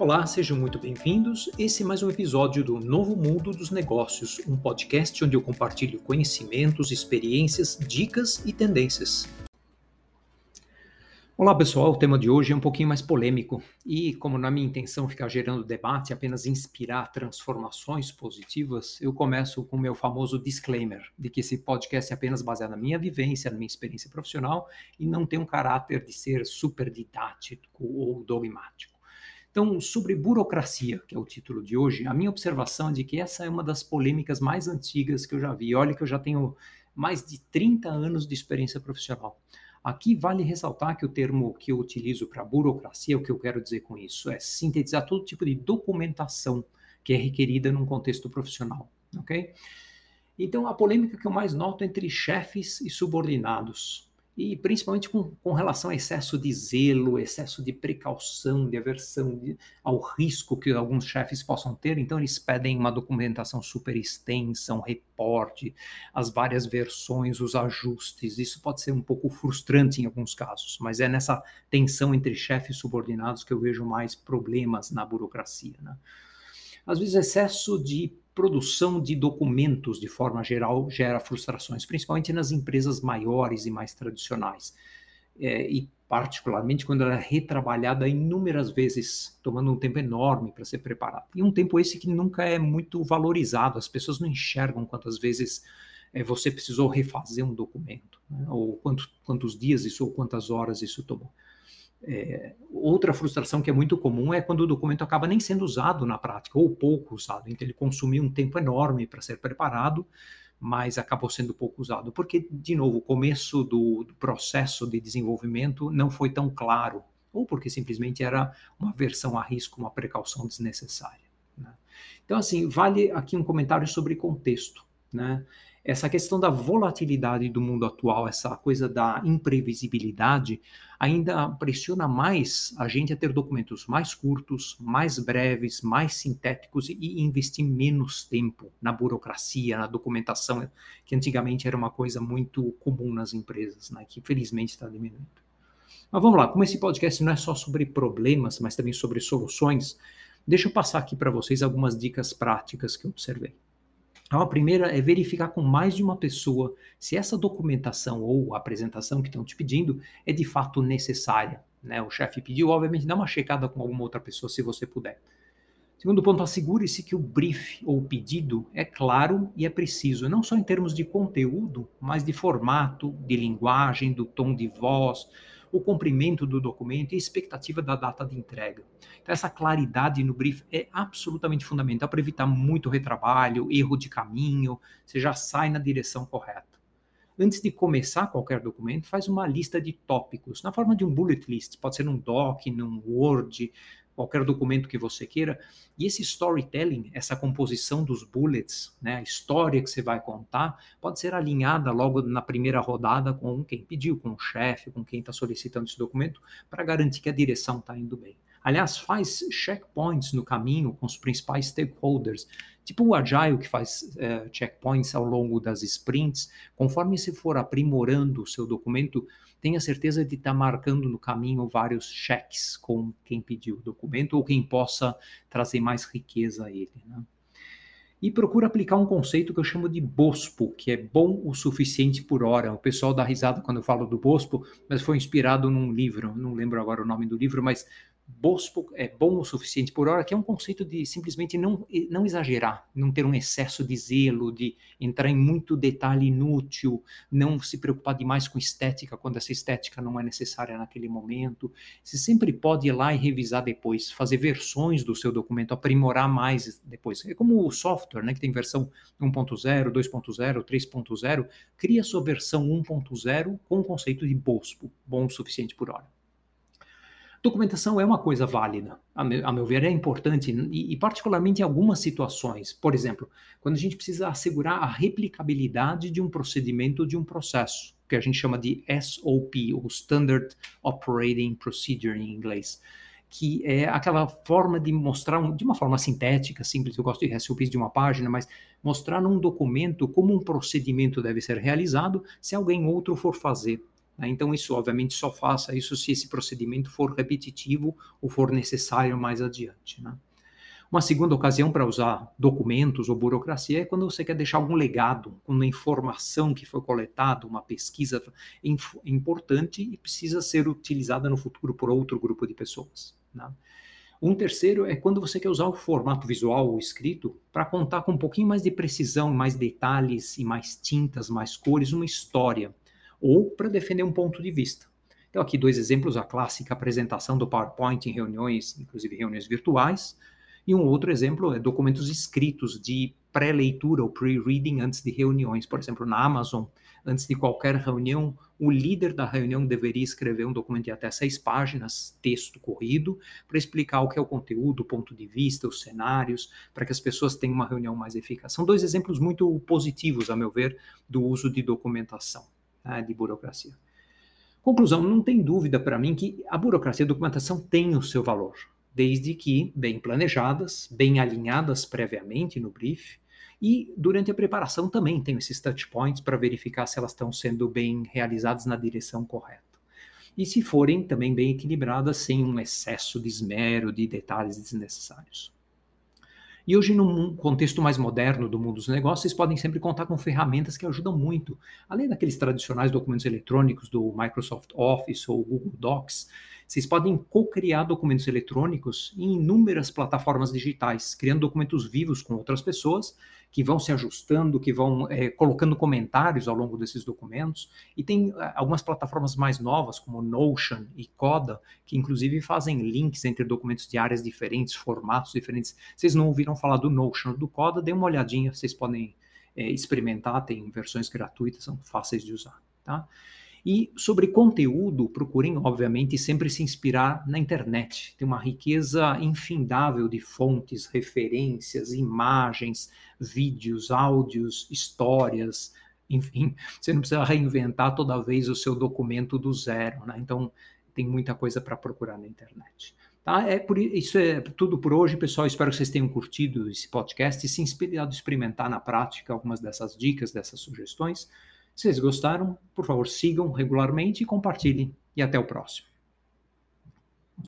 Olá, sejam muito bem-vindos. Esse é mais um episódio do Novo Mundo dos Negócios, um podcast onde eu compartilho conhecimentos, experiências, dicas e tendências. Olá pessoal, o tema de hoje é um pouquinho mais polêmico e, como na minha intenção ficar gerando debate, apenas inspirar transformações positivas, eu começo com o meu famoso disclaimer de que esse podcast é apenas baseado na minha vivência, na minha experiência profissional e não tem um caráter de ser super didático ou dogmático. Então, sobre burocracia, que é o título de hoje, a minha observação é de que essa é uma das polêmicas mais antigas que eu já vi. Olha que eu já tenho mais de 30 anos de experiência profissional. Aqui vale ressaltar que o termo que eu utilizo para burocracia, o que eu quero dizer com isso, é sintetizar todo tipo de documentação que é requerida num contexto profissional, ok? Então, a polêmica que eu mais noto entre chefes e subordinados e principalmente com, com relação a excesso de zelo, excesso de precaução, de aversão de, ao risco que alguns chefes possam ter. Então, eles pedem uma documentação super extensa, um reporte, as várias versões, os ajustes. Isso pode ser um pouco frustrante em alguns casos, mas é nessa tensão entre chefes e subordinados que eu vejo mais problemas na burocracia. Né? Às vezes, excesso de produção de documentos, de forma geral, gera frustrações, principalmente nas empresas maiores e mais tradicionais. É, e particularmente quando ela é retrabalhada inúmeras vezes, tomando um tempo enorme para ser preparada. E um tempo esse que nunca é muito valorizado, as pessoas não enxergam quantas vezes é, você precisou refazer um documento, né? ou quanto, quantos dias isso, ou quantas horas isso tomou. É, outra frustração que é muito comum é quando o documento acaba nem sendo usado na prática, ou pouco usado. Então, ele consumiu um tempo enorme para ser preparado, mas acabou sendo pouco usado. Porque, de novo, o começo do, do processo de desenvolvimento não foi tão claro, ou porque simplesmente era uma versão a risco, uma precaução desnecessária. Né? Então, assim, vale aqui um comentário sobre contexto. Né? essa questão da volatilidade do mundo atual, essa coisa da imprevisibilidade, ainda pressiona mais a gente a ter documentos mais curtos, mais breves, mais sintéticos e investir menos tempo na burocracia, na documentação, que antigamente era uma coisa muito comum nas empresas, né, que felizmente está diminuindo. Mas vamos lá, como esse podcast não é só sobre problemas, mas também sobre soluções, deixa eu passar aqui para vocês algumas dicas práticas que eu observei. Então, a primeira é verificar com mais de uma pessoa se essa documentação ou apresentação que estão te pedindo é de fato necessária. Né? O chefe pediu, obviamente, dá uma checada com alguma outra pessoa se você puder. Segundo ponto, assegure-se que o brief ou pedido é claro e é preciso, não só em termos de conteúdo, mas de formato, de linguagem, do tom de voz, o comprimento do documento e a expectativa da data de entrega. Então, essa claridade no brief é absolutamente fundamental para evitar muito retrabalho, erro de caminho, você já sai na direção correta. Antes de começar qualquer documento, faz uma lista de tópicos, na forma de um bullet list, pode ser num doc, num Word, qualquer documento que você queira. E esse storytelling, essa composição dos bullets, né, a história que você vai contar, pode ser alinhada logo na primeira rodada com quem pediu, com o chefe, com quem está solicitando esse documento, para garantir que a direção está indo bem. Aliás, faz checkpoints no caminho com os principais stakeholders, tipo o Agile que faz é, checkpoints ao longo das sprints. Conforme você for aprimorando o seu documento, tenha certeza de estar tá marcando no caminho vários cheques com quem pediu o documento ou quem possa trazer mais riqueza a ele. Né? E procura aplicar um conceito que eu chamo de BOSPO, que é bom o suficiente por hora. O pessoal dá risada quando eu falo do BOSPO, mas foi inspirado num livro, não lembro agora o nome do livro, mas bospo, é bom o suficiente por hora, que é um conceito de simplesmente não, não exagerar, não ter um excesso de zelo, de entrar em muito detalhe inútil, não se preocupar demais com estética quando essa estética não é necessária naquele momento. Você sempre pode ir lá e revisar depois, fazer versões do seu documento, aprimorar mais depois. É como o software, né, que tem versão 1.0, 2.0, 3.0, cria sua versão 1.0 com o conceito de BOSPO, bom o suficiente por hora. Documentação é uma coisa válida, a meu, a meu ver, é importante, e, e, particularmente em algumas situações. Por exemplo, quando a gente precisa assegurar a replicabilidade de um procedimento ou de um processo, que a gente chama de SOP, ou Standard Operating Procedure em inglês, que é aquela forma de mostrar, um, de uma forma sintética, simples, eu gosto de SOPs de uma página, mas mostrar num documento como um procedimento deve ser realizado se alguém outro for fazer? Então, isso, obviamente, só faça isso se esse procedimento for repetitivo ou for necessário mais adiante. Né? Uma segunda ocasião para usar documentos ou burocracia é quando você quer deixar algum legado, uma informação que foi coletada, uma pesquisa importante e precisa ser utilizada no futuro por outro grupo de pessoas. Né? Um terceiro é quando você quer usar o formato visual ou escrito para contar com um pouquinho mais de precisão, mais detalhes e mais tintas, mais cores, uma história, ou para defender um ponto de vista. Então, aqui dois exemplos: a clássica apresentação do PowerPoint em reuniões, inclusive reuniões virtuais, e um outro exemplo é documentos escritos de pré-leitura ou pre-reading antes de reuniões. Por exemplo, na Amazon, antes de qualquer reunião, o líder da reunião deveria escrever um documento de até seis páginas, texto corrido, para explicar o que é o conteúdo, o ponto de vista, os cenários, para que as pessoas tenham uma reunião mais eficaz. São dois exemplos muito positivos, a meu ver, do uso de documentação, de burocracia. Conclusão, não tem dúvida para mim que a burocracia e a documentação têm o seu valor desde que bem planejadas, bem alinhadas previamente no brief, e durante a preparação também tenho esses touch points para verificar se elas estão sendo bem realizadas na direção correta. E se forem também bem equilibradas, sem um excesso de esmero, de detalhes desnecessários. E hoje, num contexto mais moderno do mundo dos negócios, vocês podem sempre contar com ferramentas que ajudam muito. Além daqueles tradicionais documentos eletrônicos do Microsoft Office ou Google Docs, vocês podem co-criar documentos eletrônicos em inúmeras plataformas digitais, criando documentos vivos com outras pessoas que vão se ajustando, que vão é, colocando comentários ao longo desses documentos. E tem é, algumas plataformas mais novas, como Notion e Coda, que inclusive fazem links entre documentos de áreas diferentes, formatos diferentes. Vocês não ouviram falar do Notion, do Coda? Dê uma olhadinha, vocês podem é, experimentar, tem versões gratuitas, são fáceis de usar. Tá? E sobre conteúdo, procurem, obviamente, sempre se inspirar na internet. Tem uma riqueza infindável de fontes, referências, imagens, vídeos, áudios, histórias. Enfim, você não precisa reinventar toda vez o seu documento do zero. Né? Então, tem muita coisa para procurar na internet. Tá? É por, isso é tudo por hoje, pessoal. Espero que vocês tenham curtido esse podcast e se inspirado a experimentar na prática algumas dessas dicas, dessas sugestões. Se vocês gostaram, por favor, sigam regularmente e compartilhem. E até o próximo.